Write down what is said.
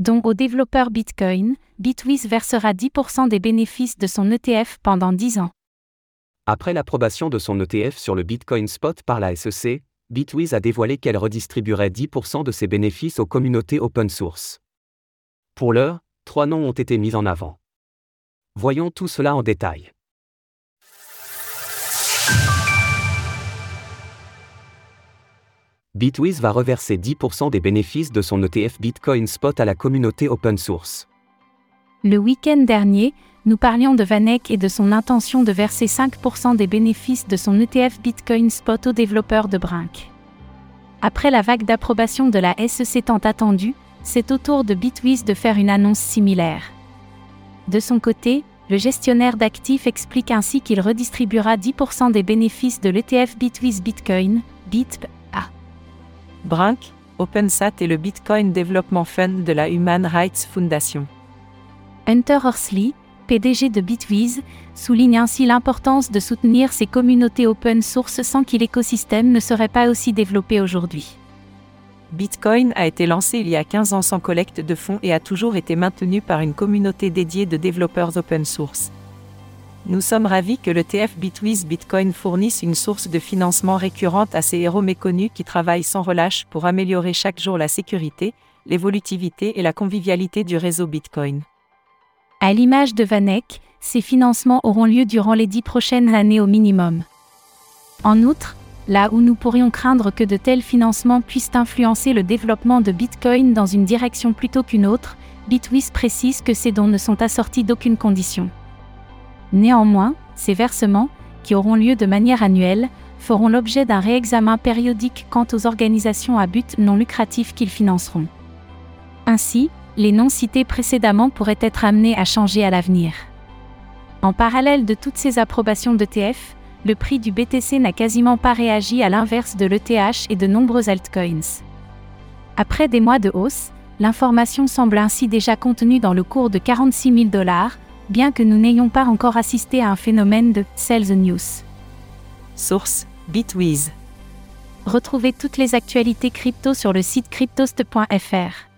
dont au développeur Bitcoin, Bitwiz versera 10% des bénéfices de son ETF pendant 10 ans. Après l'approbation de son ETF sur le Bitcoin Spot par la SEC, Bitwiz a dévoilé qu'elle redistribuerait 10% de ses bénéfices aux communautés open source. Pour l'heure, trois noms ont été mis en avant. Voyons tout cela en détail. Bitwiz va reverser 10% des bénéfices de son ETF Bitcoin Spot à la communauté open source. Le week-end dernier, nous parlions de Vanek et de son intention de verser 5% des bénéfices de son ETF Bitcoin Spot aux développeurs de Brink. Après la vague d'approbation de la SEC tant attendue, c'est au tour de Bitwiz de faire une annonce similaire. De son côté, le gestionnaire d'actifs explique ainsi qu'il redistribuera 10% des bénéfices de l'ETF Bitwiz Bitcoin, BITP, Brink, OpenSat et le Bitcoin Development Fund de la Human Rights Foundation. Hunter Horsley, PDG de Bitwiz, souligne ainsi l'importance de soutenir ces communautés open source sans qui l'écosystème ne serait pas aussi développé aujourd'hui. Bitcoin a été lancé il y a 15 ans sans collecte de fonds et a toujours été maintenu par une communauté dédiée de développeurs open source. Nous sommes ravis que le TF Bitwiz Bitcoin fournisse une source de financement récurrente à ces héros méconnus qui travaillent sans relâche pour améliorer chaque jour la sécurité, l'évolutivité et la convivialité du réseau Bitcoin. À l'image de Vanek, ces financements auront lieu durant les dix prochaines années au minimum. En outre, là où nous pourrions craindre que de tels financements puissent influencer le développement de Bitcoin dans une direction plutôt qu'une autre, Bitwiz précise que ces dons ne sont assortis d'aucune condition. Néanmoins, ces versements, qui auront lieu de manière annuelle, feront l'objet d'un réexamen périodique quant aux organisations à but non lucratif qu'ils financeront. Ainsi, les noms cités précédemment pourraient être amenés à changer à l'avenir. En parallèle de toutes ces approbations d'ETF, le prix du BTC n'a quasiment pas réagi à l'inverse de l'ETH et de nombreux altcoins. Après des mois de hausse, l'information semble ainsi déjà contenue dans le cours de 46 000 dollars, bien que nous n'ayons pas encore assisté à un phénomène de sales News. Source Bitwiz. Retrouvez toutes les actualités crypto sur le site cryptost.fr.